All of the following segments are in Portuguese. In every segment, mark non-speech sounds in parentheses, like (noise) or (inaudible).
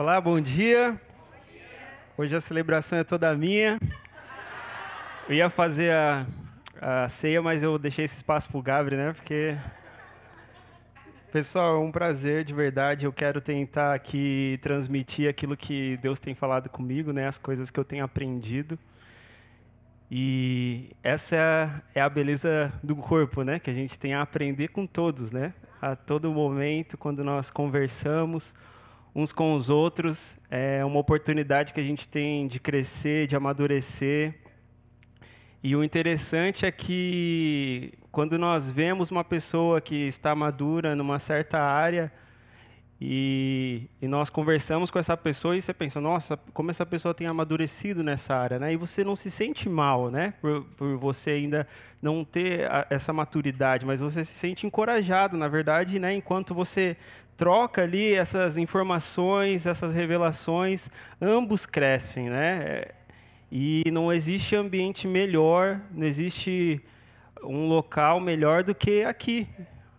Olá, bom dia. Hoje a celebração é toda minha. Eu ia fazer a, a ceia, mas eu deixei esse espaço para o Gabriel, né? Porque. Pessoal, é um prazer de verdade. Eu quero tentar aqui transmitir aquilo que Deus tem falado comigo, né? As coisas que eu tenho aprendido. E essa é a, beleza do corpo, né? Que a gente tem a aprender com todos, né? A todo momento, quando nós conversamos uns com os outros, é uma oportunidade que a gente tem de crescer, de amadurecer. E o interessante é que quando nós vemos uma pessoa que está madura numa certa área, e, e, nós conversamos com essa pessoa e você pensa, nossa, como essa pessoa tem amadurecido nessa área, né? E você não se sente mal, né? Por, por você ainda não ter a, essa maturidade, mas você se sente encorajado, na verdade, né? Enquanto você troca ali essas informações, essas revelações, ambos crescem, né? E não existe ambiente melhor, não existe um local melhor do que aqui.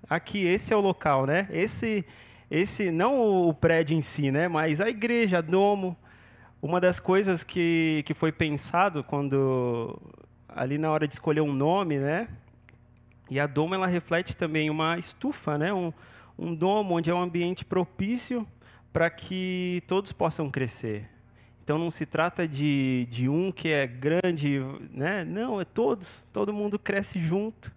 Aqui, esse é o local, né? Esse esse não o prédio em si, né, mas a igreja, a domo, uma das coisas que, que foi pensado quando ali na hora de escolher um nome, né? E a domo ela reflete também uma estufa, né? Um, um domo onde é um ambiente propício para que todos possam crescer. Então não se trata de, de um que é grande, né? Não, é todos, todo mundo cresce junto.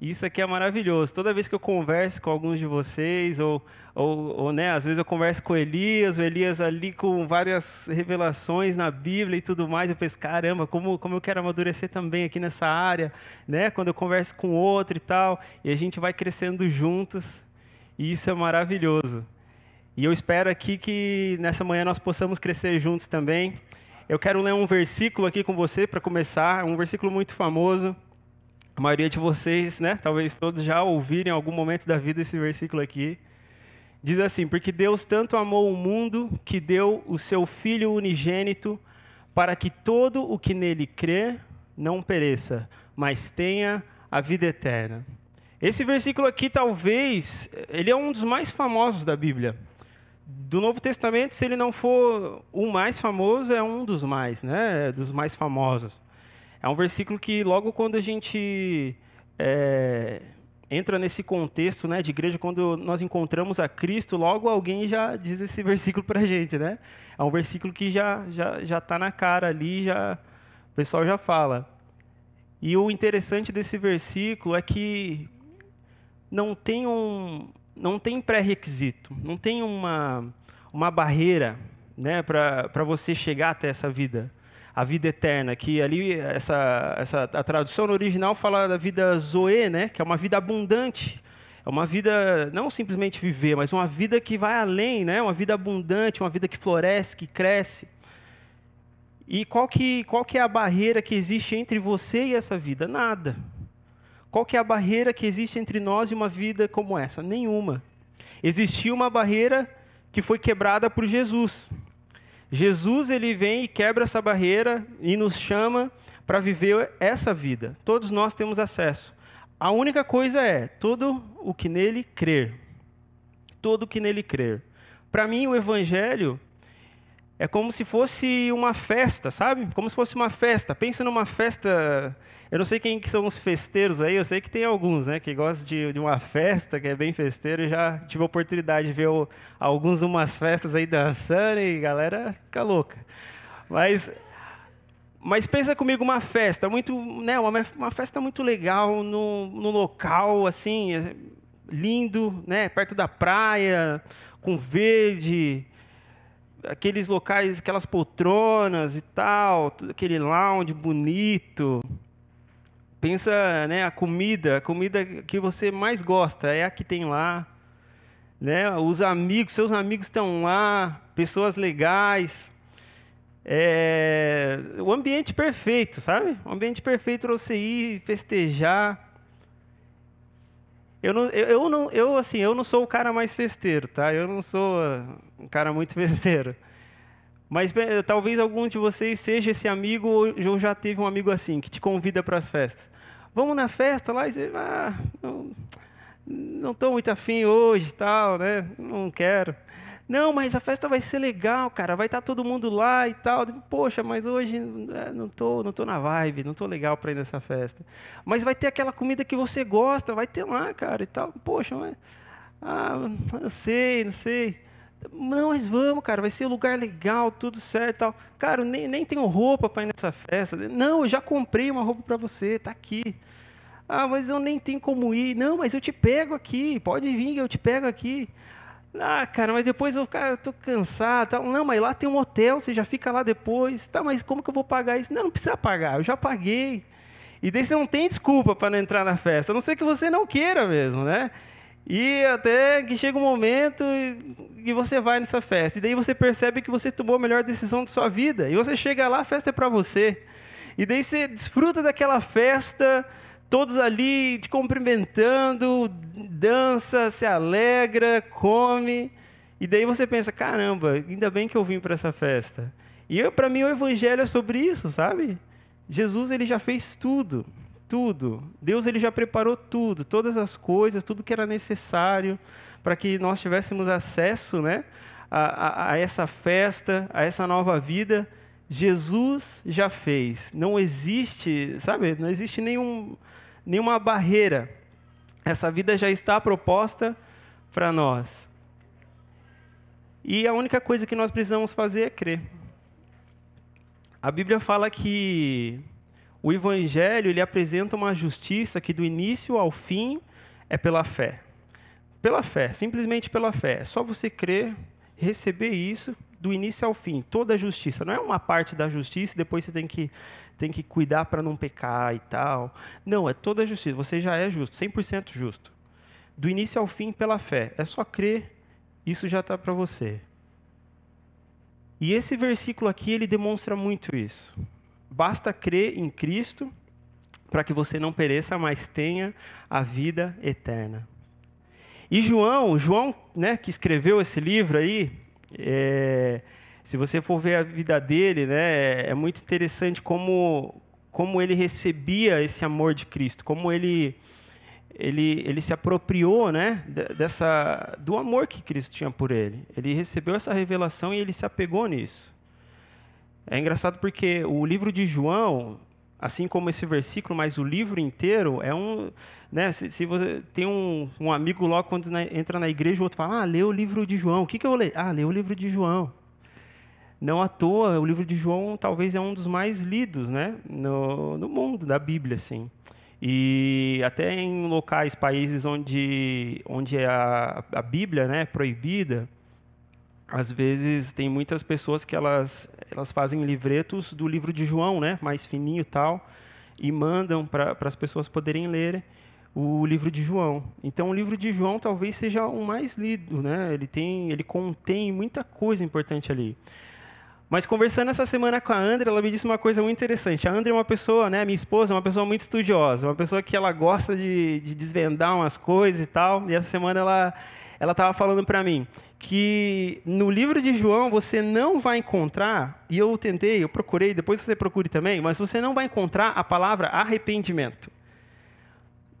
Isso aqui é maravilhoso. Toda vez que eu converso com alguns de vocês, ou, ou, ou, né, às vezes eu converso com Elias, o Elias ali com várias revelações na Bíblia e tudo mais, eu penso, caramba, como, como eu quero amadurecer também aqui nessa área, né? Quando eu converso com outro e tal, e a gente vai crescendo juntos, e isso é maravilhoso. E eu espero aqui que nessa manhã nós possamos crescer juntos também. Eu quero ler um versículo aqui com você para começar, um versículo muito famoso. A maioria de vocês, né, talvez todos já ouviram em algum momento da vida esse versículo aqui. Diz assim: Porque Deus tanto amou o mundo que deu o seu Filho unigênito, para que todo o que nele crê não pereça, mas tenha a vida eterna. Esse versículo aqui, talvez, ele é um dos mais famosos da Bíblia. Do Novo Testamento, se ele não for o mais famoso, é um dos mais, né? Dos mais famosos. É um versículo que logo quando a gente é, entra nesse contexto né, de igreja, quando nós encontramos a Cristo, logo alguém já diz esse (laughs) versículo para a gente. Né? É um versículo que já já já está na cara ali, já o pessoal já fala. E o interessante desse versículo é que não tem um não tem pré-requisito, não tem uma uma barreira né, para você chegar até essa vida a vida eterna, que ali essa, essa a tradução no original fala da vida zoe, né, que é uma vida abundante. É uma vida não simplesmente viver, mas uma vida que vai além, né? Uma vida abundante, uma vida que floresce, que cresce. E qual que, qual que é a barreira que existe entre você e essa vida? Nada. Qual que é a barreira que existe entre nós e uma vida como essa? Nenhuma. Existia uma barreira que foi quebrada por Jesus. Jesus ele vem e quebra essa barreira e nos chama para viver essa vida. Todos nós temos acesso. A única coisa é todo o que nele crer. Todo o que nele crer. Para mim o evangelho é como se fosse uma festa, sabe? Como se fosse uma festa. Pensa numa festa. Eu não sei quem que são os festeiros aí, eu sei que tem alguns, né? Que gostam de, de uma festa, que é bem festeiro. Eu já tive a oportunidade de ver o, alguns umas festas aí dançando e galera fica louca. Mas, mas pensa comigo uma festa muito, né? Uma, uma festa muito legal no, no local, assim, lindo, né? Perto da praia, com verde aqueles locais, aquelas poltronas e tal, aquele lounge bonito. Pensa, né, a comida, a comida que você mais gosta é a que tem lá, né? Os amigos, seus amigos estão lá, pessoas legais. É, o ambiente perfeito, sabe? O ambiente perfeito para você ir festejar. Eu não, eu, eu, não, eu, assim, eu não sou o cara mais festeiro, tá? Eu não sou um cara muito (laughs) festeiro. Mas talvez algum de vocês seja esse amigo ou já teve um amigo assim, que te convida para as festas. Vamos na festa lá e você, ah, não estou muito afim hoje tal, né? Não quero. Não, mas a festa vai ser legal, cara, vai estar tá todo mundo lá e tal. Poxa, mas hoje é, não tô, não tô na vibe, não tô legal para ir nessa festa. Mas vai ter aquela comida que você gosta, vai ter lá, cara, e tal. Poxa, mas ah, não sei, não sei. Não, mas vamos, cara, vai ser um lugar legal, tudo certo tal. Cara, nem, nem tenho roupa para ir nessa festa. Não, eu já comprei uma roupa para você, tá aqui. Ah, mas eu nem tenho como ir. Não, mas eu te pego aqui, pode vir, eu te pego aqui. Ah, cara, mas depois eu, cara, eu tô cansado. Tal. Não, mas lá tem um hotel, você já fica lá depois. Tá, mas como que eu vou pagar isso? Não, não precisa pagar, eu já paguei. E daí você não tem desculpa para não entrar na festa, a não ser que você não queira mesmo, né? E até que chega um momento que você vai nessa festa. E daí você percebe que você tomou a melhor decisão de sua vida. E você chega lá, a festa é para você. E daí você desfruta daquela festa, todos ali te cumprimentando, dança, se alegra, come. E daí você pensa: caramba, ainda bem que eu vim para essa festa. E para mim o evangelho é sobre isso, sabe? Jesus ele já fez tudo tudo. Deus ele já preparou tudo, todas as coisas, tudo que era necessário para que nós tivéssemos acesso, né, a, a, a essa festa, a essa nova vida. Jesus já fez. Não existe, sabe? Não existe nenhum, nenhuma barreira. Essa vida já está proposta para nós. E a única coisa que nós precisamos fazer é crer. A Bíblia fala que o evangelho ele apresenta uma justiça que do início ao fim é pela fé. Pela fé, simplesmente pela fé. É só você crer, receber isso do início ao fim, toda a justiça. Não é uma parte da justiça e depois você tem que, tem que cuidar para não pecar e tal. Não, é toda a justiça. Você já é justo, 100% justo. Do início ao fim pela fé. É só crer, isso já está para você. E esse versículo aqui, ele demonstra muito isso. Basta crer em Cristo para que você não pereça, mas tenha a vida eterna. E João, João, né, que escreveu esse livro aí, é, se você for ver a vida dele, né, é muito interessante como como ele recebia esse amor de Cristo, como ele ele, ele se apropriou, né, dessa do amor que Cristo tinha por ele. Ele recebeu essa revelação e ele se apegou nisso. É engraçado porque o livro de João, assim como esse versículo, mas o livro inteiro é um. Né, se, se você tem um, um amigo logo quando na, entra na igreja, o outro fala: Ah, lê o livro de João. O que, que eu vou ler? Ah, lê o livro de João. Não à toa, o livro de João talvez é um dos mais lidos né, no, no mundo da Bíblia. Assim. E até em locais, países onde, onde a, a Bíblia né, é proibida, às vezes tem muitas pessoas que elas, elas fazem livretos do livro de João, né, mais fininho e tal, e mandam para as pessoas poderem ler o livro de João. Então o livro de João talvez seja o mais lido, né? Ele tem, ele contém muita coisa importante ali. Mas conversando essa semana com a Andrea, ela me disse uma coisa muito interessante. A Andrea é uma pessoa, né, minha esposa, é uma pessoa muito estudiosa, uma pessoa que ela gosta de, de desvendar umas coisas e tal. E essa semana ela ela estava falando para mim que no livro de João você não vai encontrar, e eu tentei, eu procurei, depois você procure também, mas você não vai encontrar a palavra arrependimento.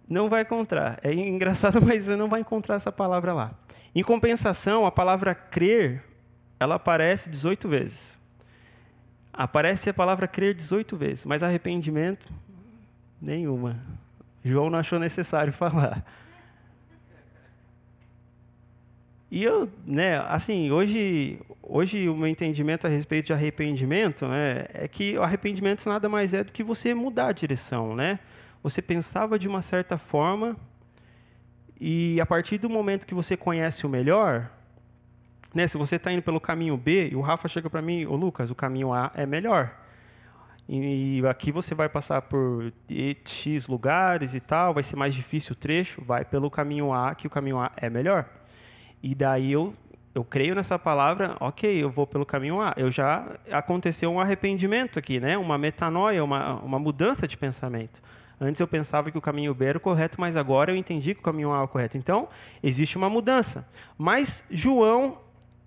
Não vai encontrar. É engraçado, (laughs) mas você não vai encontrar essa palavra lá. Em compensação, a palavra crer, ela aparece 18 vezes. Aparece a palavra crer 18 vezes, mas arrependimento, nenhuma. João não achou necessário (laughs) falar. E eu, né, assim, hoje, hoje o meu entendimento a respeito de arrependimento né, é que o arrependimento nada mais é do que você mudar a direção, né? Você pensava de uma certa forma e a partir do momento que você conhece o melhor, né, se você está indo pelo caminho B e o Rafa chega para mim, ô Lucas, o caminho A é melhor. E aqui você vai passar por X lugares e tal, vai ser mais difícil o trecho, vai pelo caminho A, que o caminho A é melhor. E daí eu, eu creio nessa palavra, ok, eu vou pelo caminho A. Eu já aconteceu um arrependimento aqui, né? uma metanoia, uma, uma mudança de pensamento. Antes eu pensava que o caminho B era o correto, mas agora eu entendi que o caminho A é o correto. Então, existe uma mudança. Mas João,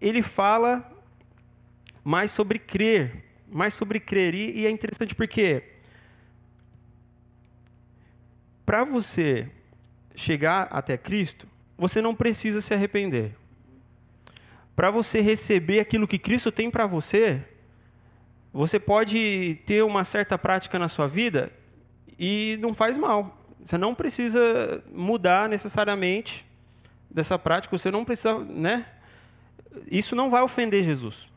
ele fala mais sobre crer, mais sobre crer. E, e é interessante porque para você chegar até Cristo, você não precisa se arrepender. para você receber aquilo que Cristo tem para você, você pode ter uma certa prática na sua vida e não faz mal. Você não precisa mudar necessariamente dessa prática, você não precisa, né? Isso não vai ofender Jesus.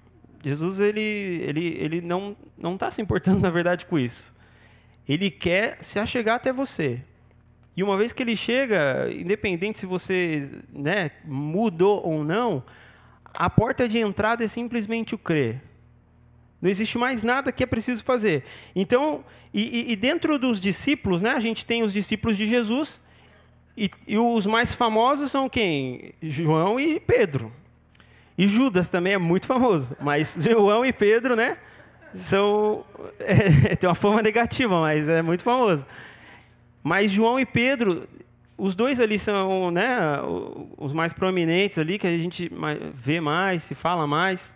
Jesus ele, ele, ele não não está se importando (laughs) na verdade com isso. Ele quer se achegar até você. E uma vez que ele chega, independente se você né, mudou ou não, a porta de entrada é simplesmente o crer. Não existe mais nada que é preciso fazer. Então, e, e dentro dos discípulos, né, a gente tem os discípulos de Jesus, e, e, os mais famosos são quem? João e Pedro. E Judas também é muito famoso. Mas (laughs) João e Pedro, né? São. (laughs) É, tem uma forma negativa, mas é muito famoso. Mas João e Pedro, os dois ali são né, os mais prominentes ali, que a gente vê mais, se fala mais.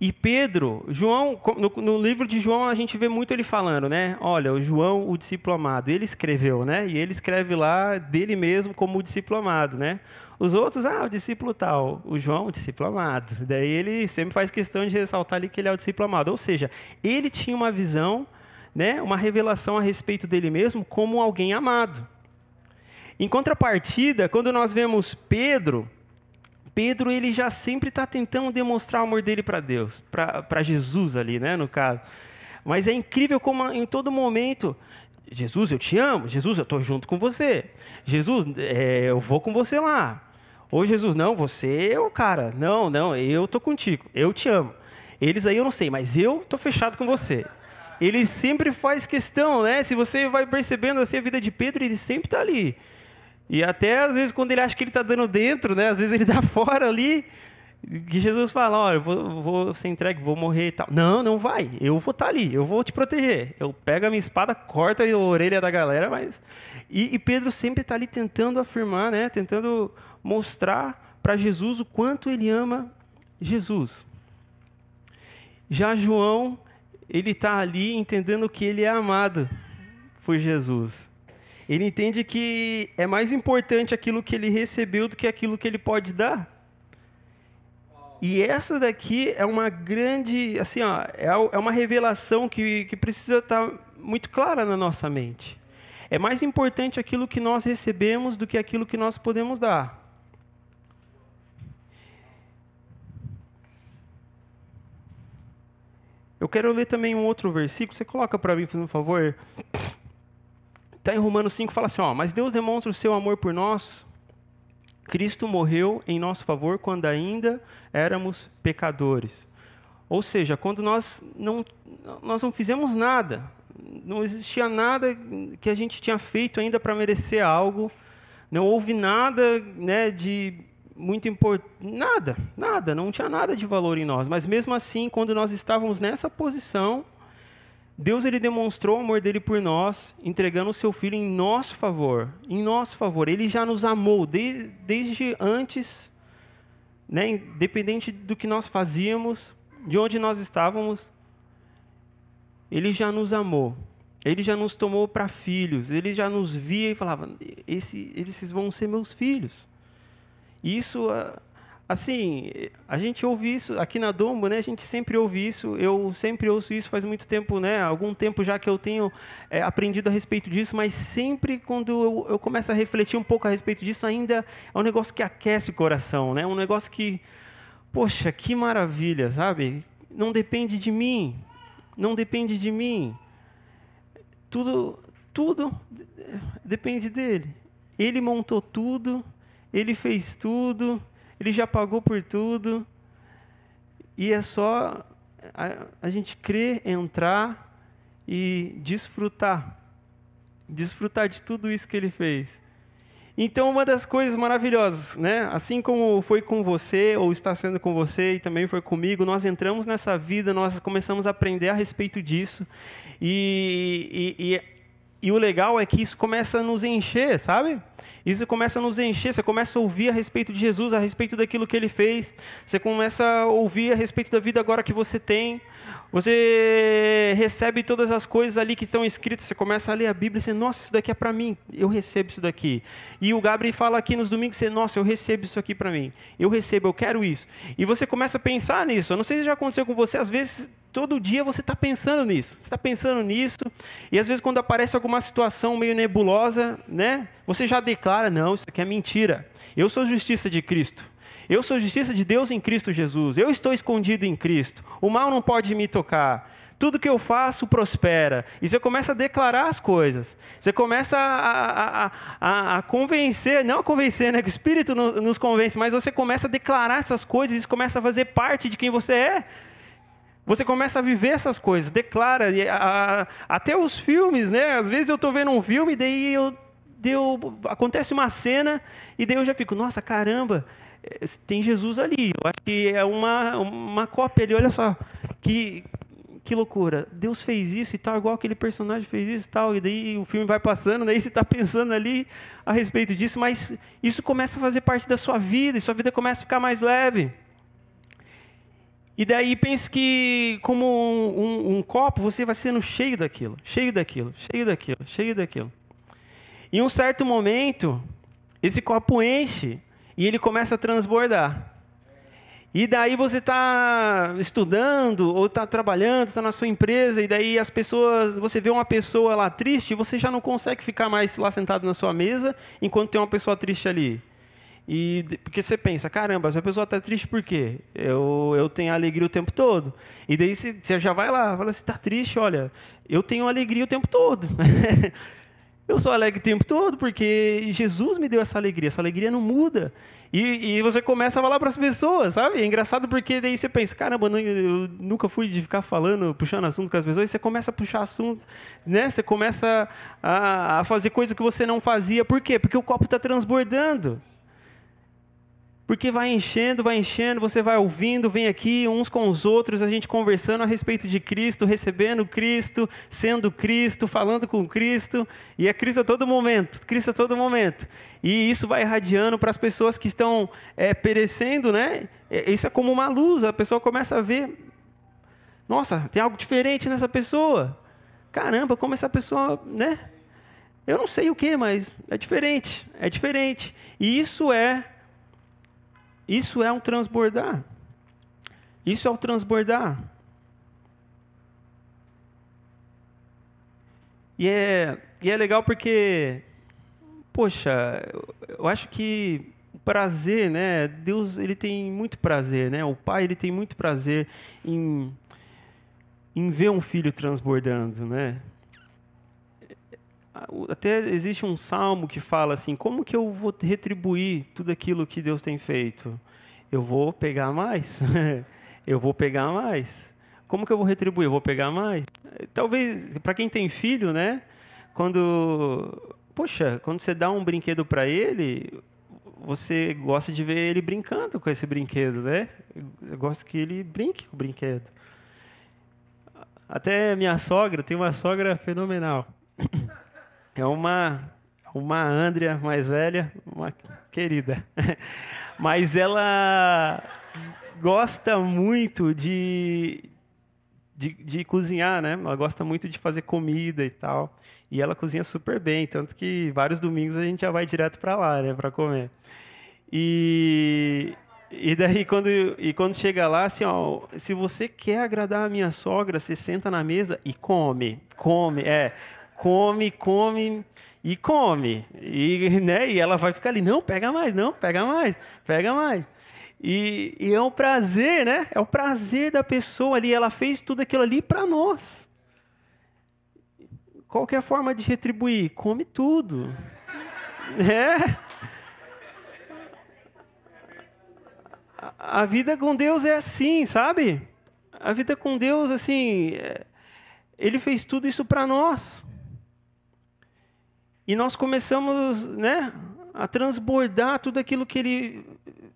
E Pedro, João, no, no, livro de João a gente vê muito ele falando, né? Olha, o João, o discípulo amado, ele escreveu, né? E ele escreve lá dele mesmo como o discípulo amado, né? Os outros, ah, o discípulo tal. O João, o discípulo amado. Daí ele sempre faz questão de ressaltar ali que ele é o discípulo amado. Ou seja, ele tinha uma visão, né? Uma revelação a respeito dele mesmo como alguém amado. Em contrapartida, quando nós vemos Pedro, Pedro ele já sempre está tentando demonstrar o amor dele para Deus, para Jesus ali, né, no caso. Mas é incrível como em todo momento, Jesus, eu te amo. Jesus, eu estou junto com você. Jesus, é, eu vou com você lá. Ou Jesus, não, você é o cara. Não, não, eu estou contigo. Eu te amo. Eles aí eu não sei, mas eu estou fechado com você. Ele sempre faz questão, né? Se você vai percebendo assim a vida de Pedro, ele sempre está ali. E até às vezes quando ele acha que ele está dando dentro, né? Às vezes ele (laughs) dá fora ali. Que Jesus fala, olha, vou, vou ser entregue, vou morrer e tal. Não, não vai. Eu vou estar tá ali, eu vou te proteger. Eu pego a minha espada, corto a orelha da galera, mas e, e Pedro sempre está ali tentando afirmar, né? Tentando mostrar para Jesus o quanto ele ama Jesus. Já João, ele está ali entendendo que ele é amado por Jesus. Ele entende que é mais importante aquilo que ele recebeu do que aquilo que ele pode dar. E essa daqui é uma grande, assim, ó, é, é uma revelação que, que precisa estar muito clara na nossa mente. É mais importante aquilo que nós recebemos do que aquilo que nós podemos dar. Eu quero ler também um outro versículo. Você coloca para mim, por favor. Está em Romanos 5, fala assim: ó, Mas Deus demonstra o seu amor por nós. Cristo morreu em nosso favor quando ainda éramos pecadores. Ou seja, quando nós não, nós não fizemos nada, não existia nada que a gente tinha feito ainda para merecer algo, não houve nada né, de muito importante, nada, nada, não tinha nada de valor em nós. Mas mesmo assim, quando nós estávamos nessa posição, Deus ele demonstrou o amor dele por nós, entregando o seu filho em nosso favor, em nosso favor. Ele já nos amou desde, desde antes, né, independente do que nós fazíamos, de onde nós estávamos. Ele já nos amou. Ele já nos tomou para filhos. Ele já nos via e falava: Esse, esses vão ser meus filhos. Isso ah, Assim, a gente ouve isso aqui na Dombo, né? A gente sempre ouve isso. Eu sempre ouço isso faz muito tempo, né? Algum tempo já que eu tenho é, aprendido a respeito disso, mas sempre quando eu, eu, começo a refletir um pouco a respeito disso, ainda é um negócio que aquece o coração, né? Um negócio que, poxa, que maravilha, sabe? Não depende de mim, não depende de mim. Tudo, tudo depende dele. Ele montou tudo, ele fez tudo ele já pagou por tudo. E é só a, a gente crer, entrar e desfrutar. Desfrutar de tudo isso que ele fez. Então, uma das coisas maravilhosas, né? assim como foi com você, ou está sendo com você, e também foi comigo, nós entramos nessa vida, nós começamos a aprender a respeito disso, e, e, e, e o legal é que isso começa a nos encher, sabe? Isso começa a nos encher, você começa a ouvir a respeito de Jesus, a respeito daquilo que ele fez, você começa a ouvir a respeito da vida agora que você tem, você recebe todas as coisas ali que estão escritas, você começa a ler a Bíblia e você, nossa, isso daqui é para mim, eu recebo isso daqui. E o Gabriel fala aqui nos domingos, você, nossa, eu recebo isso aqui para mim, eu recebo, eu quero isso. E você começa a pensar nisso. Eu não sei se já aconteceu com você, às vezes todo dia você está pensando nisso, você está pensando nisso, e às vezes quando aparece alguma situação meio nebulosa, né, você já declara, não, isso aqui é mentira. Eu sou justiça de Cristo. Eu sou justiça de Deus em Cristo Jesus. Eu estou escondido em Cristo. O mal não pode me tocar. Tudo que eu faço prospera. E você começa a declarar as coisas. Você começa a, a, a, a convencer, não a convencer, né? Que o Espírito nos convence, mas você começa a declarar essas coisas, isso começa a fazer parte de quem você é. Você começa a viver essas coisas, declara. até os filmes, né? Às vezes eu estou vendo um filme, daí eu, deu, acontece uma cena, e daí eu já fico, nossa, caramba, tem Jesus ali. Eu acho que é uma, uma cópia ali, olha só. Que, que loucura. Deus fez isso e tal, igual aquele personagem fez isso e tal. E daí o filme vai passando, daí você está pensando ali a respeito disso, mas isso começa a fazer parte da sua vida, e sua vida começa a ficar mais leve. E daí pense que, como um, um, um copo, você vai sendo cheio daquilo, cheio daquilo, cheio daquilo, cheio daquilo. Em um certo momento, esse copo enche e ele começa a transbordar. E daí você está estudando ou está trabalhando, está na sua empresa e daí as pessoas, você vê uma pessoa lá triste, você já não consegue ficar mais lá sentado na sua mesa enquanto tem uma pessoa triste ali. E porque você pensa, caramba, essa pessoa está triste por quê? Eu, eu tenho alegria o tempo todo. E daí você, você já vai lá, fala, você está triste, olha, eu tenho alegria o tempo todo. (laughs) Eu sou alegre o tempo todo porque Jesus me deu essa alegria. Essa alegria não muda. E, e você começa a falar para as pessoas, sabe? É engraçado porque daí você pensa, caramba, eu nunca fui de ficar falando, puxando assunto com as pessoas. E você começa a puxar assunto, né? Você começa a, a fazer coisas que você não fazia. Por quê? Porque o copo está transbordando. Porque vai enchendo, vai enchendo, você vai ouvindo, vem aqui uns com os outros, a gente conversando a respeito de Cristo, recebendo Cristo, sendo Cristo, falando com Cristo, e é Cristo a todo momento, Cristo a todo momento. E isso vai irradiando para as pessoas que estão é, perecendo, né? É, isso é como uma luz, a pessoa começa a ver, nossa, tem algo diferente nessa pessoa. Caramba, como essa pessoa, né? Eu não sei o que, mas é diferente, é diferente. E isso é isso é um transbordar. Isso é o transbordar. E é, e é legal porque, poxa, eu acho que o prazer, né? Deus ele tem muito prazer, né? O Pai ele tem muito prazer em, em ver um filho transbordando, né? Até existe um salmo que fala assim: como que eu vou retribuir tudo aquilo que Deus tem feito? Eu vou pegar mais. (laughs) eu vou pegar mais. Como que eu vou retribuir? Eu vou pegar mais. Talvez para quem tem filho, né? Quando, poxa, quando você dá um brinquedo para ele, você gosta de ver ele brincando com esse brinquedo, né? Eu gosto que ele brinque com o brinquedo. Até minha sogra, tem uma sogra fenomenal. É uma, uma Andrea mais velha, uma querida. (laughs) Mas ela gosta muito de, de, de, cozinhar, né? Ela gosta muito de fazer comida e tal. E ela cozinha super bem, tanto que vários domingos a gente já vai direto para lá, né, para comer. E, e daí quando e quando chega lá, assim, ó, se você quer agradar a minha sogra, você senta na mesa e come, come, é, come, come e come. E, né, e ela vai ficar ali, não, pega mais, não, pega mais, pega mais. E, e é um prazer, né? É o prazer da pessoa ali. Ela fez tudo aquilo ali para nós. Qual é a forma de retribuir? Come tudo. (laughs) É. A vida com Deus é assim, sabe? A vida com Deus, assim, é, Ele fez tudo isso para nós. E nós começamos né, a transbordar tudo aquilo que Ele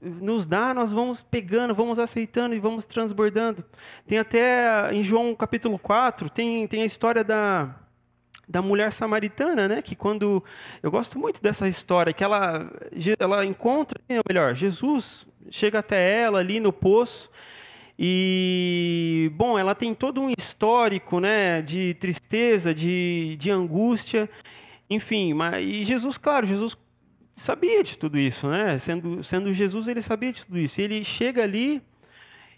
nos dá, nós vamos pegando, vamos aceitando e vamos transbordando. Tem até em João capítulo 4, tem, tem a história da, da mulher samaritana, né? Que quando eu gosto muito dessa história, que ela ela encontra, ou melhor, Jesus chega até ela ali no poço e bom, ela tem todo um histórico, né? De tristeza, de, de angústia, enfim. Mas e Jesus, claro, Jesus sabia de tudo isso, né? Sendo sendo Jesus, ele sabia de tudo isso. Ele chega ali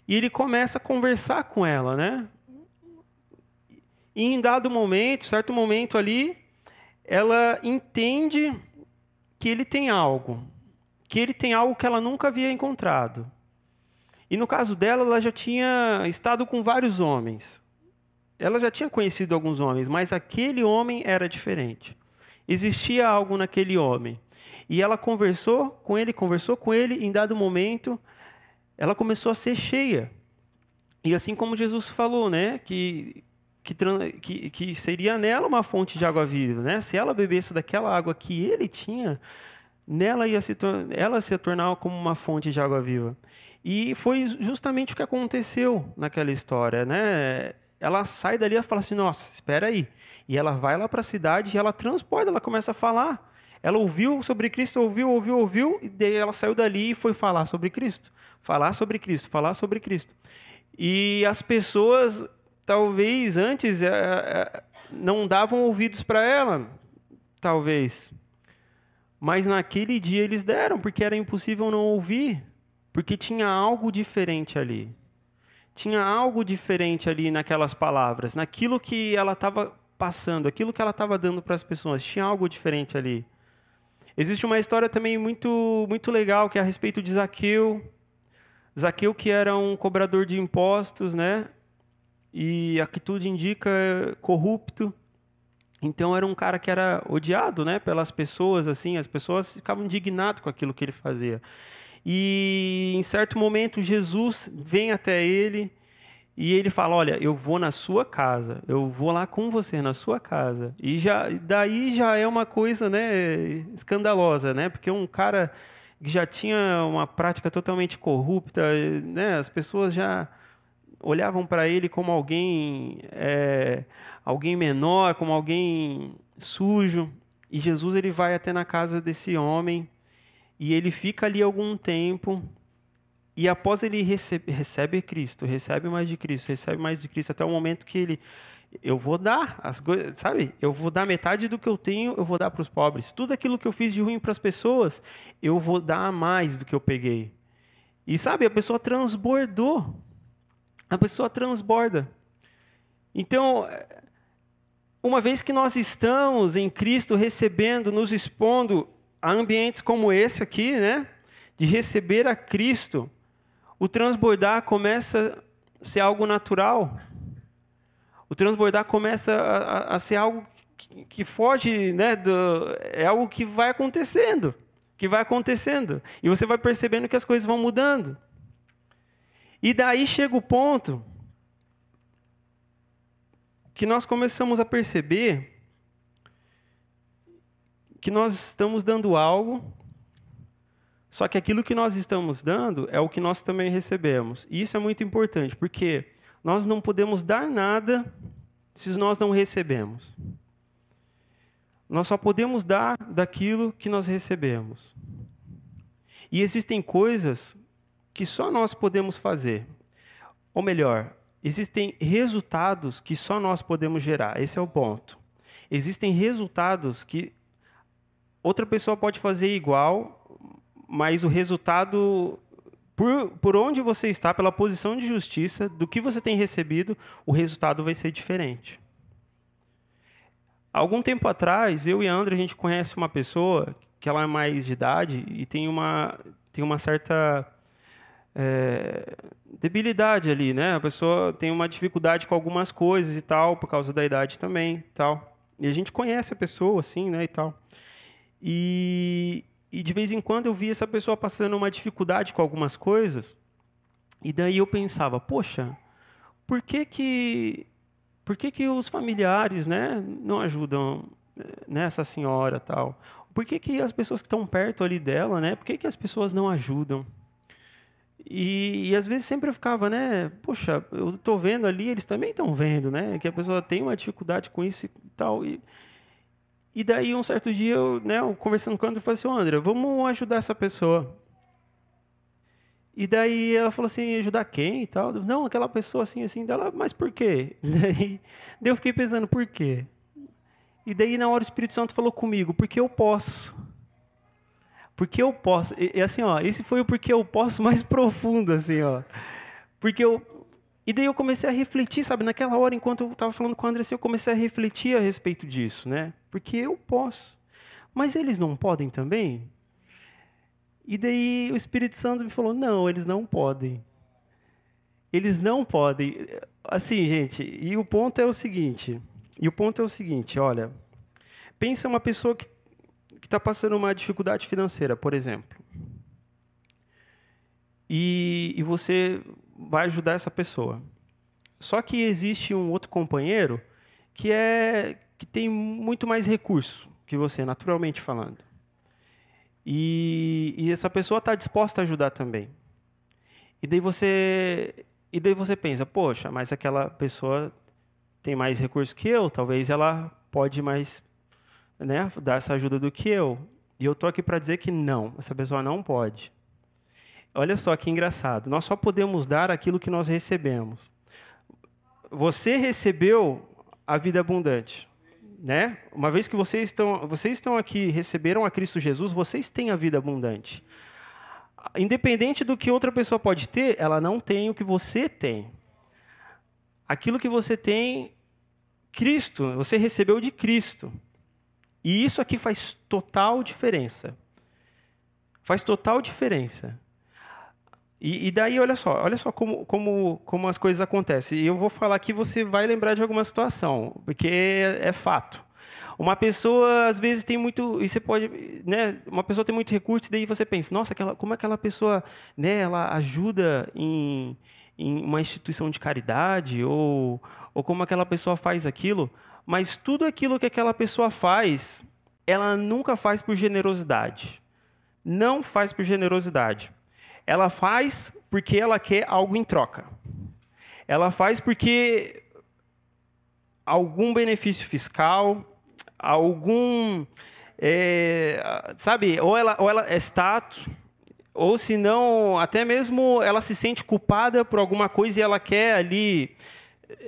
e ele começa a conversar com ela, né? E em dado momento, certo momento ali, ela entende que ele tem algo, que ele tem algo que ela nunca havia encontrado. E no caso dela, ela já tinha estado com vários homens. Ela já tinha conhecido alguns homens, mas aquele homem era diferente. Existia algo naquele homem. E ela conversou com ele, conversou com ele, e em dado momento, ela começou a ser cheia. E assim como Jesus falou, né, que que, que, que seria nela uma fonte de água viva. Né? Se ela bebesse daquela água que ele tinha, nela ia se ela se tornar como uma fonte de água viva. E foi justamente o que aconteceu naquela história. Né? Ela sai dali e fala assim: Nossa, espera aí. E ela vai lá para a cidade e ela transporta, ela começa a falar. Ela ouviu sobre Cristo, ouviu, ouviu, ouviu, e daí ela saiu dali e foi falar sobre Cristo. Falar sobre Cristo, falar sobre Cristo. E as pessoas talvez antes é, é, não davam ouvidos para ela, talvez. Mas naquele dia eles deram, porque era impossível não ouvir, porque tinha algo diferente ali. Tinha algo diferente ali naquelas palavras, naquilo que ela estava passando, aquilo que ela estava dando para as pessoas, tinha algo diferente ali. Existe uma história também muito muito legal que é a respeito de Zaqueu. Zaqueu que era um cobrador de impostos, né? e a que tudo indica corrupto. Então era um cara que era odiado, né, pelas pessoas assim, as pessoas ficavam indignadas com aquilo que ele fazia. E em certo momento Jesus vem até ele e ele fala: "Olha, eu vou na sua casa, eu vou lá com você na sua casa". E já daí já é uma coisa, né, escandalosa, né? Porque um cara que já tinha uma prática totalmente corrupta, né, as pessoas já olhavam para ele como alguém, é, alguém menor, como alguém sujo. E Jesus ele vai até na casa desse homem e ele fica ali algum tempo. E após ele recebe, recebe Cristo, recebe mais de Cristo, recebe mais de Cristo, até o momento que ele eu vou dar as coisas, sabe? Eu vou dar metade do que eu tenho, eu vou dar para os pobres. Tudo aquilo que eu fiz de ruim para as pessoas, eu vou dar mais do que eu peguei. E sabe, a pessoa transbordou a pessoa transborda. Então, uma vez que nós estamos em Cristo recebendo, nos expondo a ambientes como esse aqui, né? De receber a Cristo, o transbordar começa a ser algo natural. O transbordar começa a, a ser algo que, que foge, né? Do, é algo que vai acontecendo, que vai acontecendo. E você vai percebendo que as coisas vão mudando. E daí chega o ponto que nós começamos a perceber que nós estamos dando algo, só que aquilo que nós estamos dando é o que nós também recebemos. E isso é muito importante, porque nós não podemos dar nada se nós não recebemos. Nós só podemos dar daquilo que nós recebemos. E existem coisas que só nós podemos fazer. Ou melhor, existem resultados que só nós podemos gerar. Esse é o ponto. Existem resultados que outra pessoa pode fazer igual, mas o resultado por, por onde você está, pela posição de justiça, do que você tem recebido, o resultado vai ser diferente. Algum tempo atrás, eu e a André, a gente conhece uma pessoa que ela é mais de idade e tem uma, tem uma certa é, debilidade ali, né? A pessoa tem uma dificuldade com algumas coisas e tal, por causa da idade também, tal. E a gente conhece a pessoa, assim, né, e tal. E, e de vez em quando eu via essa pessoa passando uma dificuldade com algumas coisas, e daí eu pensava, poxa, por que que, por que, que os familiares, né, não ajudam nessa né, senhora, tal? Por que, que as pessoas que estão perto ali dela, né, por que, que as pessoas não ajudam? E, e, às vezes sempre eu ficava, né? Poxa, eu estou vendo ali, eles também estão vendo, né? Que a pessoa tem uma dificuldade com isso e tal. E, e daí, um certo dia, eu, né, eu conversando com o André, eu falei assim, André, vamos ajudar essa pessoa. E daí ela falou assim, ajudar quem e tal? Não, aquela pessoa assim, assim, dela, mas por quê? (laughs) Daí, daí eu fiquei pensando, por quê? E daí na hora o Espírito Santo falou comigo, porque eu posso. Porque eu posso. E, e assim, ó, esse foi o porque eu posso (laughs) mais profundo, assim, ó. Porque eu. E daí eu comecei a refletir, sabe, naquela hora, enquanto eu estava falando com o André, assim, eu comecei a refletir a respeito disso, né? Porque eu posso. Mas eles não podem também? E daí o Espírito Santo me falou: não, eles não podem. Eles não podem. Assim, gente, e o ponto é o seguinte: e o ponto é o seguinte, olha, pensa uma pessoa que está passando uma dificuldade financeira, por exemplo. E, e você vai ajudar essa pessoa. Só que existe um outro companheiro que é que tem muito mais recurso que você, naturalmente falando. E, e essa pessoa está disposta a ajudar também. E daí você e daí você pensa, poxa, mas aquela pessoa tem mais recursos que eu, talvez ela pode mais né, dar essa ajuda do que eu. E eu estou aqui para dizer que não, essa pessoa não pode. Olha só que engraçado. Nós só podemos dar aquilo que nós recebemos. Você recebeu a vida abundante né? Uma vez que vocês estão, vocês estão aqui, receberam a Cristo Jesus, vocês têm a vida abundante. Independente do que outra pessoa pode ter, ela não tem o que você tem. Aquilo que você tem, Cristo, você recebeu de Cristo. E isso aqui faz total diferença. Faz total diferença. E, e, daí, olha só, olha só como, como, como as coisas acontecem. E eu vou falar aqui, você vai lembrar de alguma situação, porque é, é fato. Uma pessoa, às vezes, tem muito. E você pode. Né, uma pessoa tem muito recurso, e daí você pensa, nossa, aquela, como aquela pessoa né, ela ajuda em, em uma instituição de caridade, ou, ou como aquela pessoa faz aquilo. Mas tudo aquilo que aquela pessoa faz, ela nunca faz por generosidade. Não faz por generosidade. Ela faz porque ela quer algo em troca. Ela faz porque algum benefício fiscal, algum, é, sabe, ou ela, ou ela é status, ou se não, até mesmo ela se sente culpada por alguma coisa e ela quer ali,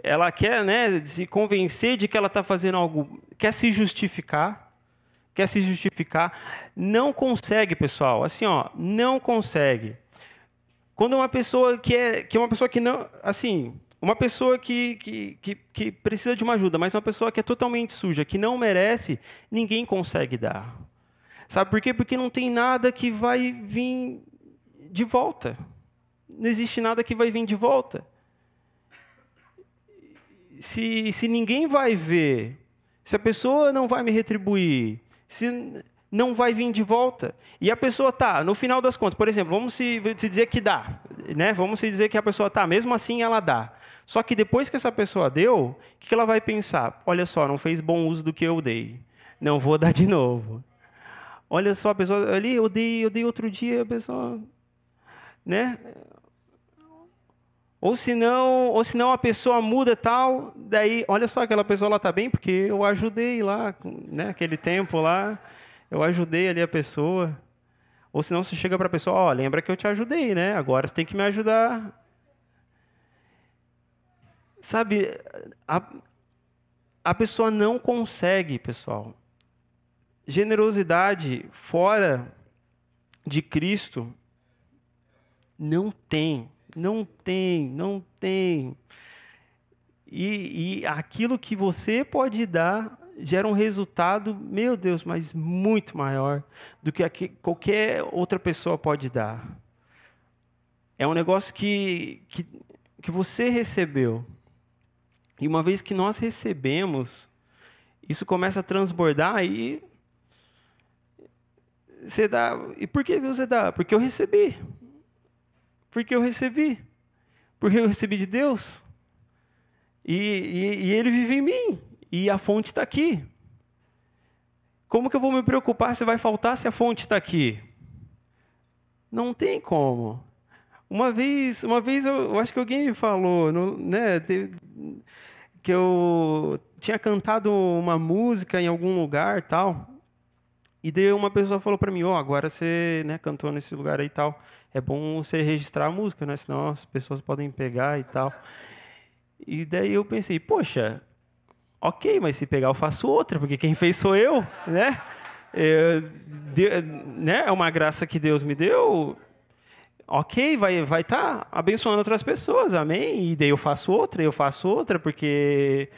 ela quer, né, se convencer de que ela está fazendo algo, quer se justificar quer se justificar, não consegue, pessoal. Assim, ó, não consegue. Quando uma pessoa que é, que é uma pessoa que não, assim, uma pessoa que, que, que, que, precisa de uma ajuda, mas uma pessoa que é totalmente suja, que não merece, ninguém consegue dar. Sabe por quê? Porque não tem nada que vai vir de volta. Não existe nada que vai vir de volta. Se, se ninguém vai ver, se a pessoa não vai me retribuir, se não vai vir de volta. E a pessoa tá, no final das contas, por exemplo, vamos se, se dizer que dá, né? Vamos se dizer que a pessoa tá, mesmo assim ela dá. Só que depois que essa pessoa deu, o que ela vai pensar? Olha só, não fez bom uso do que eu dei. Não vou dar de (laughs) novo. Olha só, a pessoa ali, eu dei, eu dei outro dia, a pessoa, né? Ou se não, ou se não a pessoa muda tal, daí, olha só, aquela pessoa lá tá bem porque eu ajudei lá, né, aquele tempo lá eu ajudei ali a pessoa. Ou senão você chega para a pessoa, ó, oh, lembra que eu te ajudei, né? Agora você tem que me ajudar. Sabe, a, a pessoa não consegue, pessoal. Generosidade fora de Cristo não tem, não tem, não tem. E, e aquilo que você pode dar gera um resultado, meu Deus, mas muito maior do que qualquer outra pessoa pode dar. É um negócio que, que, que você recebeu. E uma vez que nós recebemos, isso começa a transbordar e você dá. E por que você dá? Porque eu recebi. Porque eu recebi. Porque eu recebi de Deus. E, e, e Ele vive em mim e a fonte está aqui. Como que eu vou me preocupar se vai faltar se a fonte está aqui? Não tem como. Uma vez, uma vez eu, eu acho que alguém me falou, no, né, que eu tinha cantado uma música em algum lugar tal. E daí uma pessoa falou para mim, ó, oh, agora você né, cantou nesse lugar aí e tal. É bom você registrar a música, né? Senão as pessoas podem pegar e tal. E daí eu pensei, poxa, ok, mas se pegar eu faço outra, porque quem fez sou eu, né? Eu, de, né? É uma graça que Deus me deu. Ok, vai vai estar tá abençoando outras pessoas, amém? E daí eu faço outra, eu faço outra, porque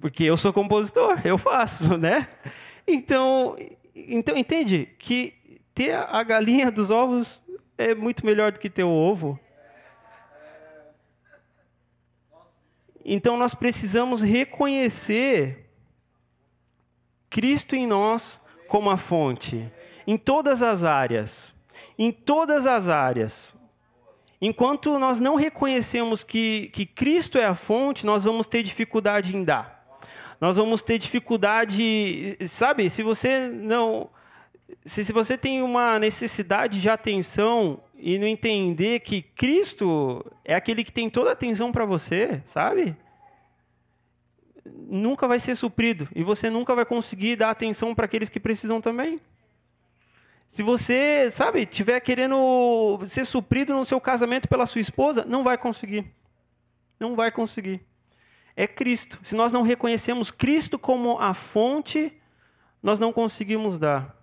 porque eu sou compositor, eu faço, (laughs) né? Então, então entende que ter a galinha dos ovos é muito melhor do que ter o ovo. Então nós precisamos reconhecer Cristo em nós como a fonte, em todas as áreas. Em todas as áreas. Enquanto nós não reconhecemos que, que Cristo é a fonte, nós vamos ter dificuldade em dar nós vamos ter dificuldade, sabe? Se você não se, se você tem uma necessidade de atenção e não entender que Cristo é aquele que tem toda a atenção para você, sabe? Nunca vai ser suprido e você nunca vai conseguir dar atenção para aqueles que precisam também. Se você, sabe, tiver querendo ser suprido no seu casamento pela sua esposa, não vai conseguir. Não vai conseguir é Cristo. Se nós não reconhecemos Cristo como a fonte, nós não conseguimos dar.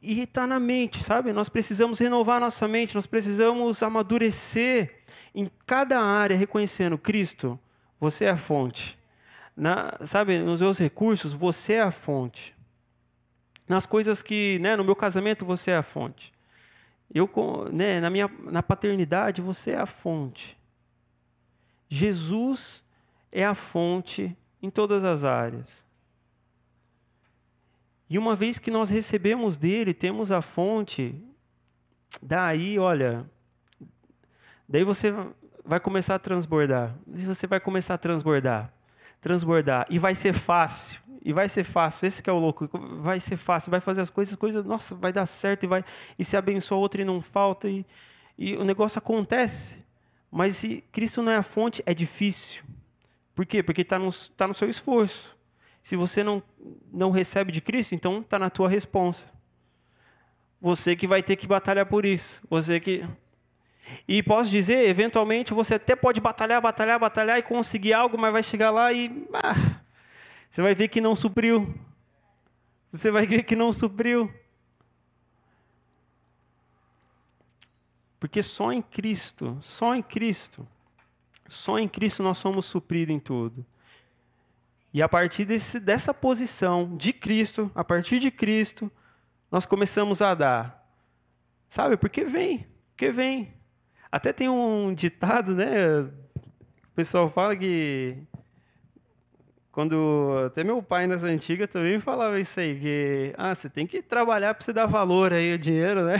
E está na mente, sabe? Nós precisamos renovar nossa mente, nós precisamos amadurecer em cada área, reconhecendo Cristo, você é a fonte. Na, sabe, nos meus recursos, você é a fonte. Nas coisas que, né, no meu casamento, você é a fonte. Eu, né, na minha na paternidade, você é a fonte. Jesus é a fonte em todas as áreas. E uma vez que nós recebemos dele, temos a fonte, daí, olha, daí você vai começar a transbordar. Você vai começar a transbordar, transbordar e vai ser fácil. E vai ser fácil, esse que é o louco. Vai ser fácil, vai fazer as coisas, coisas, nossa, vai dar certo e vai e se abençoa outro e não falta e, e o negócio acontece. Mas se Cristo não é a fonte, é difícil. Por quê? Porque está no, tá no seu esforço. Se você não, não recebe de Cristo, então está na tua responsa. Você que vai ter que batalhar por isso. Você que. E posso dizer, eventualmente você até pode batalhar, batalhar, batalhar e conseguir algo, mas vai chegar lá e. Ah, você vai ver que não supriu. Você vai ver que não supriu. Porque só em Cristo, só em Cristo, só em Cristo nós somos supridos em tudo. E a partir desse, dessa posição de Cristo, a partir de Cristo, nós começamos a dar. Sabe? Porque vem, porque vem. Até tem um ditado, né? O pessoal fala que quando até meu pai nas antigas também falava isso aí, que ah, você tem que trabalhar para você dar valor aí ao dinheiro, né?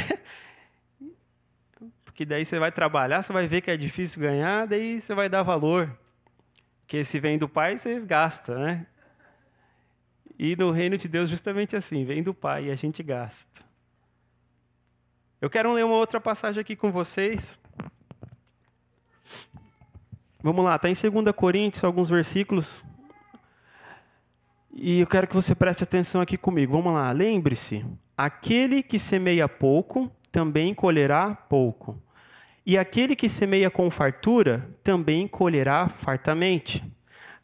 (laughs) que daí você vai trabalhar, você vai ver que é difícil ganhar, daí você vai dar valor. Porque se vem do pai, você gasta, né? E no reino de Deus, justamente assim, vem do pai e a gente gasta. Eu quero ler uma outra passagem aqui com vocês. Vamos lá, está em 2 Coríntios, alguns versículos. E eu quero que você preste atenção aqui comigo. Vamos lá, lembre-se: aquele que semeia pouco, também colherá pouco. E aquele que semeia com fartura também colherá fartamente.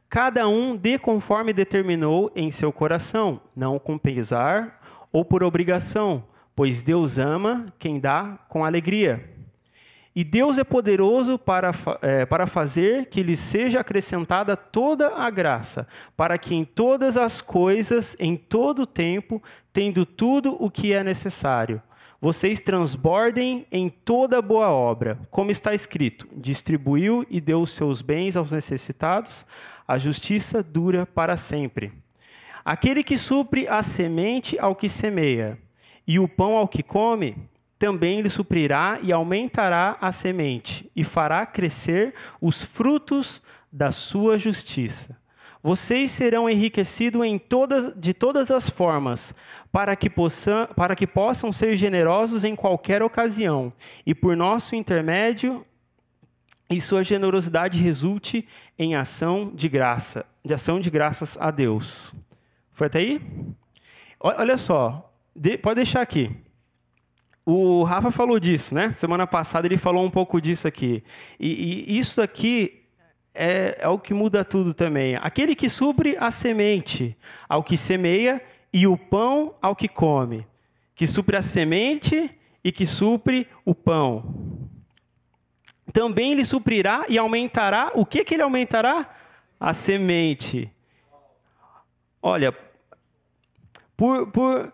Cada um dê conforme determinou em seu coração, não com pesar ou por obrigação, pois Deus ama quem dá com alegria. E Deus é poderoso para, é, para fazer que lhe seja acrescentada toda a graça, para que em todas as coisas, em todo o tempo, tendo tudo o que é necessário, vocês transbordem em toda boa obra, como está escrito: distribuiu e deu os seus bens aos necessitados, a justiça dura para sempre. Aquele que supre a semente ao que semeia, e o pão ao que come, também lhe suprirá e aumentará a semente, e fará crescer os frutos da sua justiça. Vocês serão enriquecidos todas, de todas as formas, para que, possam, para que possam ser generosos em qualquer ocasião, e por nosso intermédio e sua generosidade resulte em ação de graça, de ação de graças a Deus. Foi até aí? Olha só, pode deixar aqui. O Rafa falou disso, né? Semana passada ele falou um pouco disso aqui. E, e isso aqui é, é, o que muda tudo também. Aquele que supre a semente ao que semeia e o pão ao que come. Que supre a semente e que supre o pão. Também lhe suprirá e aumentará. O que, que ele aumentará? A semente. Olha, por, por,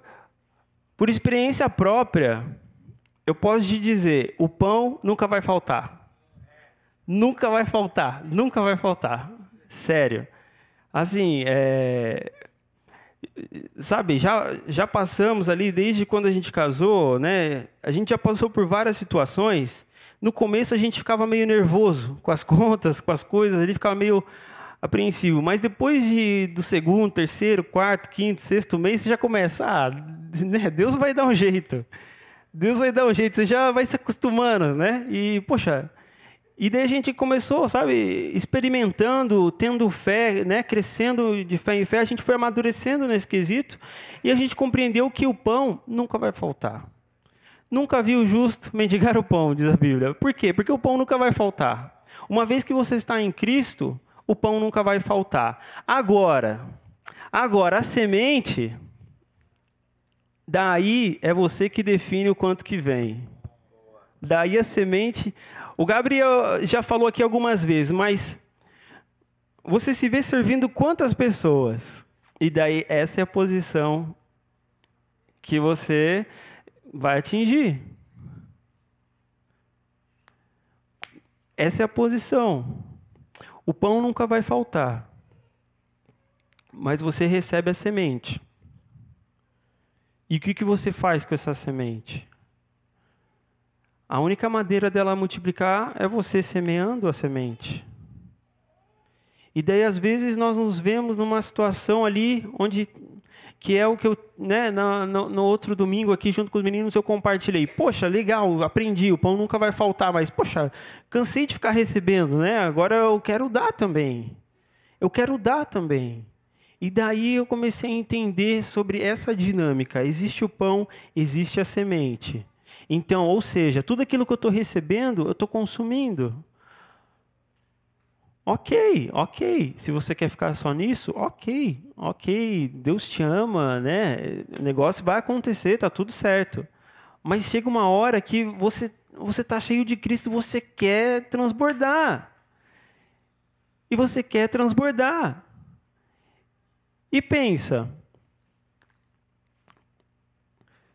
por experiência própria, eu posso te dizer: o pão nunca vai faltar. Nunca vai faltar, nunca vai faltar. Sério. Assim, é... sabe, já, já passamos ali desde quando a gente casou, né? A gente já passou por várias situações. No começo a gente ficava meio nervoso com as (laughs) contas, com as coisas, ali ficava meio apreensivo. Mas depois de, do segundo, terceiro, quarto, quinto, sexto mês, você já começa, ah, (laughs) né, Deus vai dar um jeito. Deus vai dar um jeito, você já vai se acostumando, né? E, poxa, e daí a gente começou, sabe, experimentando, tendo fé, né, crescendo de fé em fé, a gente foi amadurecendo nesse quesito e a gente compreendeu que o pão nunca vai faltar. Nunca vi o justo (laughs) mendigar o pão, diz a Bíblia. Por quê? Porque o pão nunca vai faltar. Uma vez que você está em Cristo, o pão nunca vai faltar. Agora, agora a semente, daí é você que define o quanto que vem. Daí a semente, o Gabriel já falou aqui algumas vezes, mas você se vê servindo quantas pessoas? E daí essa é a posição que você vai atingir. Essa é a posição. O pão nunca vai faltar, mas você recebe a semente. E o que, que você faz com essa semente? A única maneira dela multiplicar é você semeando a semente. E daí, às vezes, nós nos vemos numa situação ali onde que é o que eu, né, no, no, outro domingo aqui, junto com os meninos, eu compartilhei. Poxa, legal, aprendi, o pão nunca vai faltar, mas, poxa, cansei de ficar recebendo, né? Agora eu quero dar também. Eu quero dar também. E daí eu comecei a entender sobre essa dinâmica. Existe o pão, existe a semente. Então, ou seja, tudo aquilo que eu estou recebendo, eu estou consumindo. Ok, ok. Se você quer ficar só nisso, ok, ok. Deus te ama, né? O negócio vai acontecer, tá tudo certo. Mas chega uma hora que você você está cheio de Cristo, você quer transbordar. E você quer transbordar. E pensa,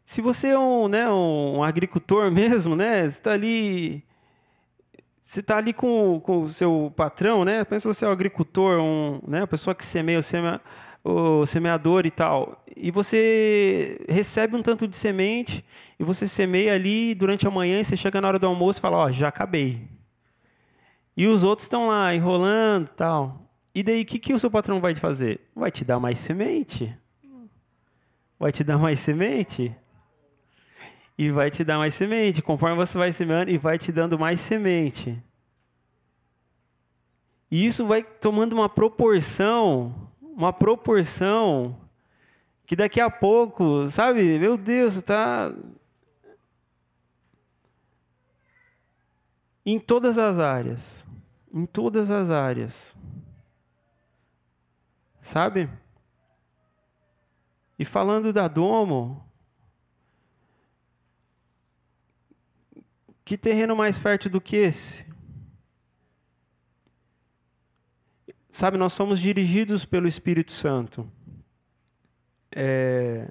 se você é um, né, um agricultor (laughs) mesmo, né, está ali você está ali com, com o seu patrão, né? Pensa você é um agricultor, um, né? uma pessoa que semeia, o, o semeador e tal. E você recebe um tanto de semente e você semeia ali durante a manhã e você chega na hora do almoço e fala, ó, oh, já acabei. E os outros estão lá enrolando e tal. E daí o que, que o seu patrão vai fazer? Vai te dar mais semente. Vai te dar mais semente e vai te dar mais semente. Conforme você vai semeando, e vai te dando mais semente. E isso vai tomando uma proporção, uma proporção que daqui a pouco, sabe, meu Deus, está em todas as áreas, em todas as áreas, sabe? E falando da Domo, Que terreno mais fértil do que esse? Sabe, nós somos dirigidos pelo Espírito Santo é,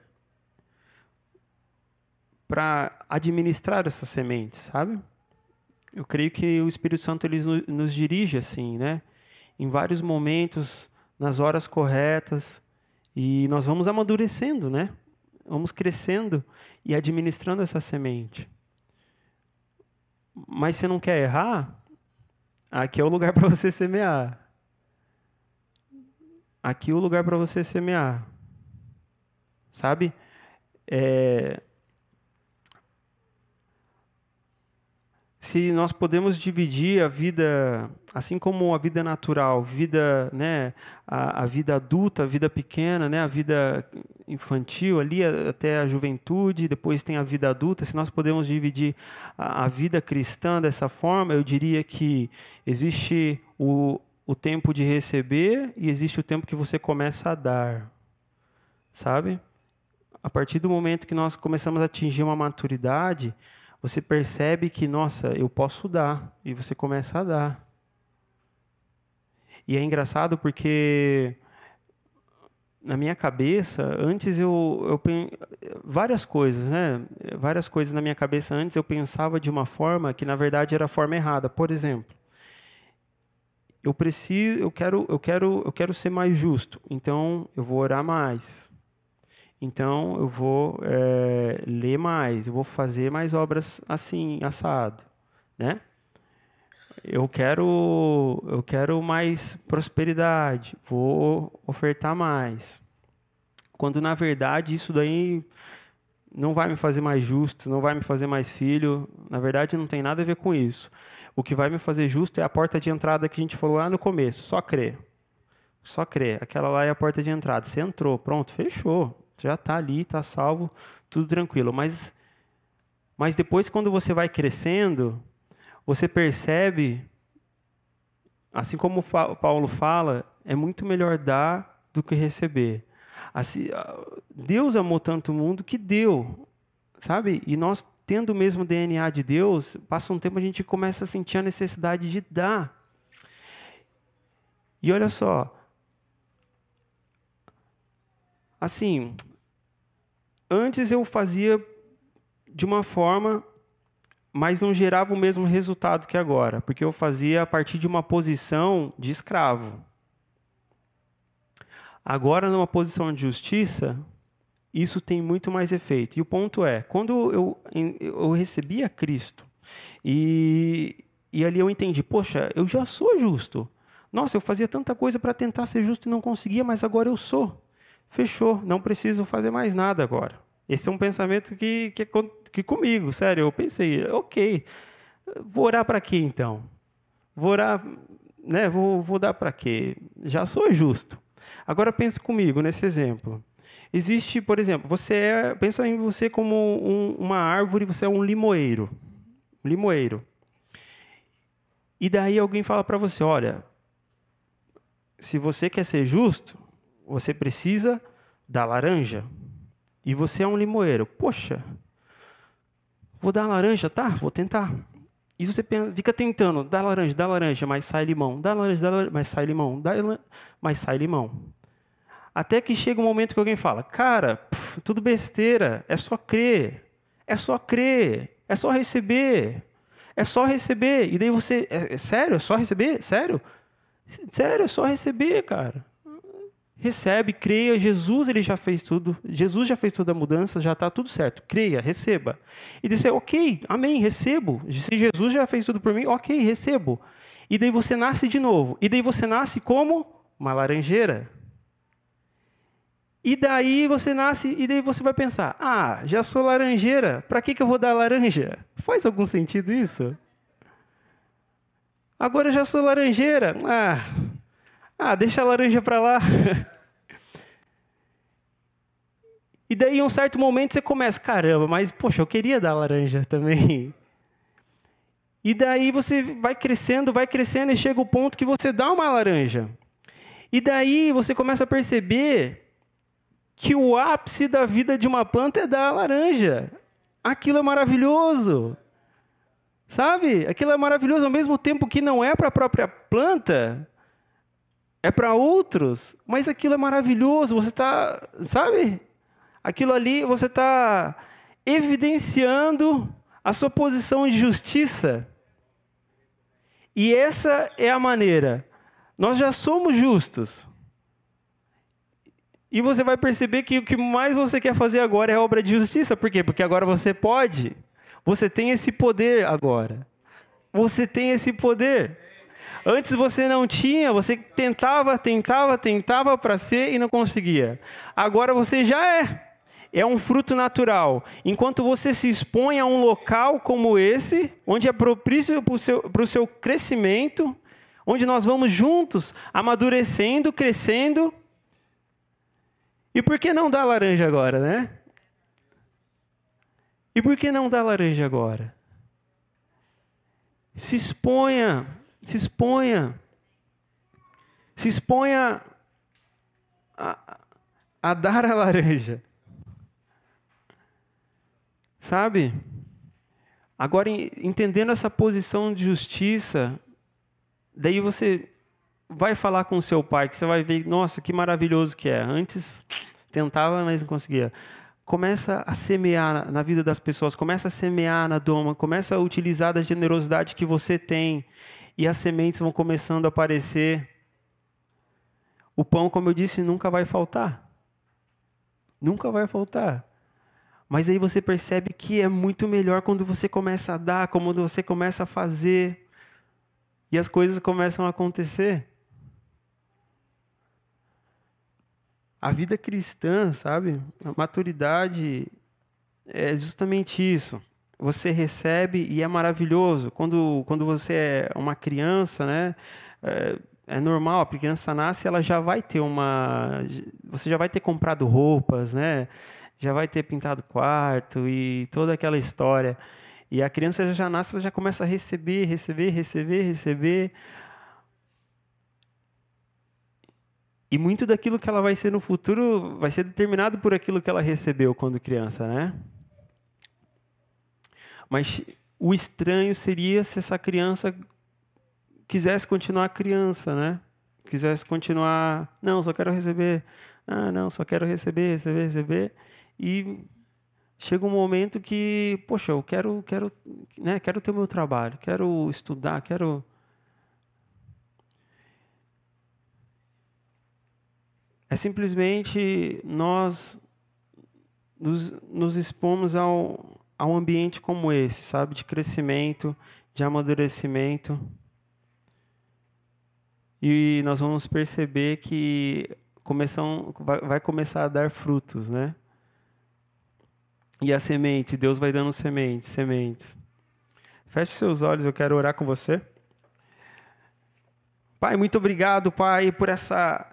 para administrar essas sementes, sabe? Eu creio que o Espírito Santo ele nos dirige assim, né? Em vários momentos, nas horas corretas, e nós vamos amadurecendo, né? Vamos crescendo e administrando essa semente. Mas você não quer errar? Aqui é o lugar (laughs) para você semear. Aqui é o lugar para você semear. Sabe? É... se nós podemos dividir a vida, assim como a vida natural, vida, né, a, a, vida adulta, a vida pequena, né, a vida infantil ali até a juventude, depois tem a vida adulta. Se nós podemos dividir a, a vida cristã dessa forma, eu diria que existe o, o tempo de receber e existe o tempo que você começa a dar, sabe? A partir do momento que nós começamos a atingir uma maturidade, você percebe que, nossa, eu posso dar, e você começa a dar. E é engraçado porque na minha cabeça, antes eu, eu várias coisas, né? Várias coisas na minha cabeça antes eu pensava de uma forma que na verdade era a forma errada. Por exemplo, eu preciso, eu quero, eu quero, eu quero ser mais justo. Então eu vou orar mais. Então eu vou é, ler mais, eu vou fazer mais obras assim, assado, né? Eu quero, eu quero mais prosperidade, vou ofertar mais. Quando na verdade isso daí não vai me fazer mais justo, não vai me fazer mais filho. Na verdade não tem nada a ver com isso. O que vai me fazer justo é a porta de entrada que a gente falou lá no começo, só crer. Só crer. Aquela lá é a porta de entrada. Você entrou, pronto, fechou. Você já está ali, está salvo, tudo tranquilo. Mas, mas depois, quando você vai crescendo, você percebe, assim como Paulo fala, é muito melhor dar do que receber. Assim, Deus amou tanto o mundo que deu, sabe? E nós, tendo o mesmo DNA de Deus, passa um tempo a gente começa a sentir a necessidade de dar. E olha só, assim, antes eu fazia de uma forma, mas não gerava o mesmo resultado que agora, porque eu fazia a partir de uma posição de escravo. Agora, numa posição de justiça, isso tem muito mais efeito. E o ponto é, quando eu, eu recebi a Cristo e, e ali eu entendi, poxa, eu já sou justo. Nossa, eu fazia tanta coisa para tentar ser justo e não conseguia, mas agora eu sou. Fechou, não preciso fazer mais nada agora. Esse é um pensamento que, que, que comigo, sério, eu pensei, ok, vou orar para quê então? Vou orar, né, vou, vou dar para quê? Já sou justo. Agora pense comigo nesse exemplo. Existe, por exemplo, você é, pensa em você como um, uma árvore, você é um limoeiro. Limoeiro. E daí alguém fala para você, olha, se você quer ser justo, você precisa da laranja. E você é um limoeiro. Poxa, vou dar laranja, tá? Vou tentar. E você fica tentando, dá laranja, dá laranja, mas sai limão, dá laranja, dá laranja, mas sai limão, dá mas sai limão. Até que chega um momento que alguém fala, cara, pff, tudo besteira, é só crer, é só crer, é só receber, é só receber. E daí você, é, é sério, é só receber? Sério? Sério, é só receber, cara recebe, creia, Jesus ele já fez tudo, Jesus já fez toda a mudança, já está tudo certo, creia, receba. E dizer, ok, amém, recebo. Se Jesus já fez tudo por mim, ok, recebo. E daí você nasce de novo. E daí você nasce como uma laranjeira. E daí você nasce, e daí você vai pensar, ah, já sou laranjeira, para que, que eu vou dar laranja? Faz algum sentido isso? Agora já sou laranjeira, ah, ah deixa a laranja para lá. (laughs) E daí, em um certo momento, você começa, caramba, mas, poxa, eu queria dar laranja também. E daí você vai crescendo, vai crescendo e chega o ponto que você dá uma laranja. E daí você começa a perceber que o ápice da vida de uma planta é dar laranja. Aquilo é maravilhoso. Sabe? Aquilo é maravilhoso ao mesmo tempo que não é para a própria planta, é para outros, mas aquilo é maravilhoso. Você está, sabe? Aquilo ali você está evidenciando a sua posição de justiça. E essa é a maneira. Nós já somos justos. E você vai perceber que o que mais você quer fazer agora é obra de justiça. Por quê? Porque agora você pode. Você tem esse poder agora. Você tem esse poder. Antes você não tinha, você tentava, tentava, tentava para ser e não conseguia. Agora você já é. É um fruto natural. Enquanto você se expõe a um local como esse, onde é propício para o seu, seu crescimento, onde nós vamos juntos amadurecendo, crescendo. E por que não dar laranja agora, né? E por que não dar laranja agora? Se exponha, se exponha. Se exponha a, a dar a laranja. Sabe? Agora, entendendo essa posição de justiça, daí você vai falar com o seu pai, que você vai ver, nossa, que maravilhoso que é. Antes tentava, mas não conseguia. Começa a semear na vida das pessoas, começa a semear na doma, começa a utilizar da generosidade que você tem e as sementes vão começando a aparecer. O pão, como eu disse, nunca vai faltar. Nunca vai faltar. Mas aí você percebe que é muito melhor quando você começa a dar, quando você começa a fazer e as coisas começam a acontecer. A vida cristã, sabe? A maturidade é justamente isso. Você recebe e é maravilhoso. Quando, quando você é uma criança, né? É, é normal, a criança nasce, ela já vai ter uma. Você já vai ter comprado roupas, né? Já vai ter pintado quarto e toda aquela história. E a criança já nasce, já começa a receber, receber, receber, receber. E muito daquilo que ela vai ser no futuro vai ser determinado por aquilo que ela recebeu quando criança, né? Mas o estranho seria se essa criança quisesse continuar criança, né? Quisesse continuar, não, só quero receber, ah, não, só quero receber, receber, receber, e chega um momento que, poxa, eu quero, quero, né, quero ter o meu trabalho, quero estudar, quero É simplesmente nós nos, nos expomos ao, a um ambiente como esse, sabe, de crescimento, de amadurecimento. E nós vamos perceber que começam, vai, vai começar a dar frutos, né? E a semente, Deus vai dando sementes, sementes. Feche seus olhos, eu quero orar com você. Pai, muito obrigado, Pai, por essa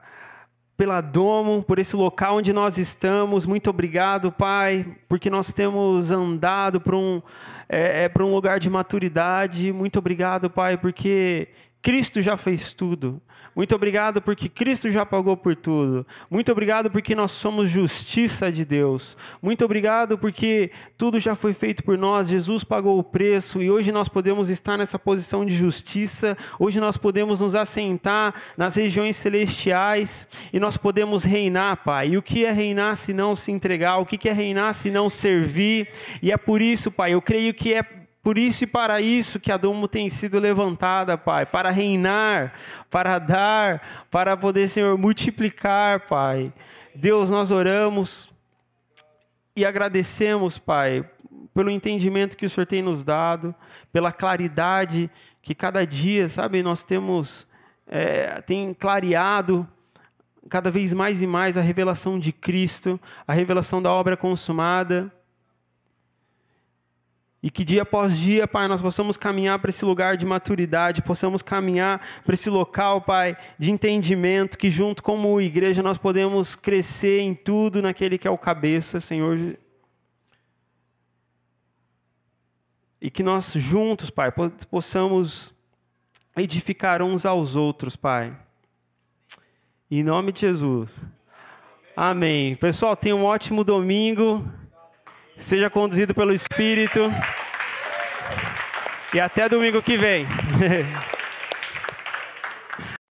pela Domo, por esse local onde nós estamos. Muito obrigado, Pai, porque nós temos andado para um, é, é para um lugar de maturidade. Muito obrigado, Pai, porque Cristo já fez tudo. Muito obrigado porque Cristo já pagou por tudo. Muito obrigado porque nós somos justiça de Deus. Muito obrigado porque tudo já foi feito por nós. Jesus pagou o preço e hoje nós podemos estar nessa posição de justiça. Hoje nós podemos nos assentar nas regiões celestiais e nós podemos reinar, Pai. E o que é reinar se não se entregar? O que é reinar se não servir? E é por isso, Pai, eu creio que é por isso e para isso que a Domo tem sido levantada, Pai, para reinar, para dar, para poder, Senhor, multiplicar, Pai. Deus, nós oramos e agradecemos, Pai, pelo entendimento que o Senhor tem nos dado, pela claridade que cada dia, sabe, nós temos, é, tem clareado cada vez mais e mais a revelação de Cristo, a revelação da obra consumada. E que dia após dia, Pai, nós possamos caminhar para esse lugar de maturidade, possamos caminhar para esse local, Pai, de entendimento, que junto como igreja nós podemos crescer em tudo naquele que é o cabeça, Senhor. E que nós juntos, Pai, possamos edificar uns aos outros, Pai. Em nome de Jesus. Amém. Pessoal, tenha um ótimo domingo. Seja conduzido pelo Espírito. E até domingo que vem. (laughs)